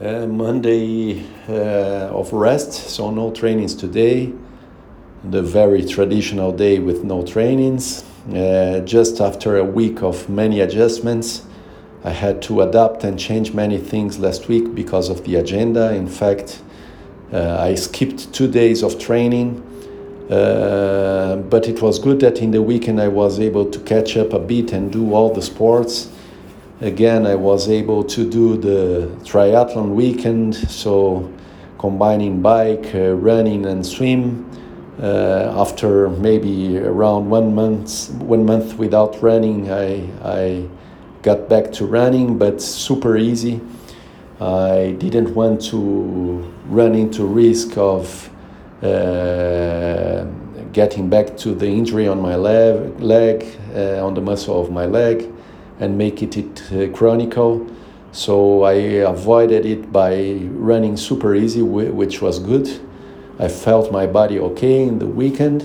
Uh, Monday uh, of rest, so no trainings today. The very traditional day with no trainings. Uh, just after a week of many adjustments, I had to adapt and change many things last week because of the agenda. In fact, uh, I skipped two days of training, uh, but it was good that in the weekend I was able to catch up a bit and do all the sports again i was able to do the triathlon weekend so combining bike uh, running and swim uh, after maybe around one month one month without running i i got back to running but super easy. I didn't want to run into risk of uh, getting back to the injury on my leg, leg uh, on the muscle of my leg and make it, it uh, chronicle. So I avoided it by running super easy, which was good. I felt my body okay in the weekend.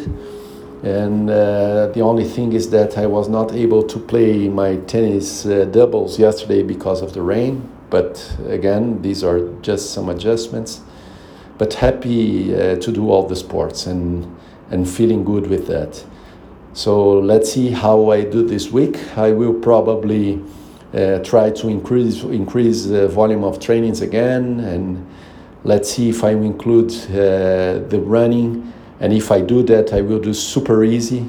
And uh, the only thing is that I was not able to play my tennis uh, doubles yesterday because of the rain. But again, these are just some adjustments. But happy uh, to do all the sports and, and feeling good with that. So let's see how I do this week. I will probably uh, try to increase increase the volume of trainings again, and let's see if I include uh, the running. And if I do that, I will do super easy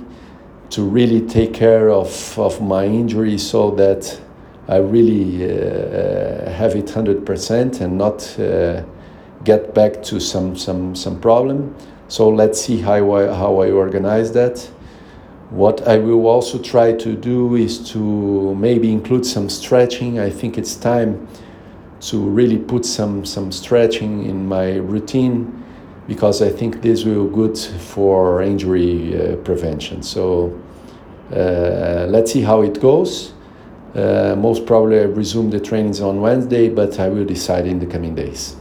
to really take care of, of my injury so that I really uh, have it 100% and not uh, get back to some, some, some problem. So let's see how I, how I organize that. What I will also try to do is to maybe include some stretching. I think it's time to really put some, some stretching in my routine because I think this will be good for injury uh, prevention. So uh, let's see how it goes. Uh, most probably I resume the trainings on Wednesday, but I will decide in the coming days.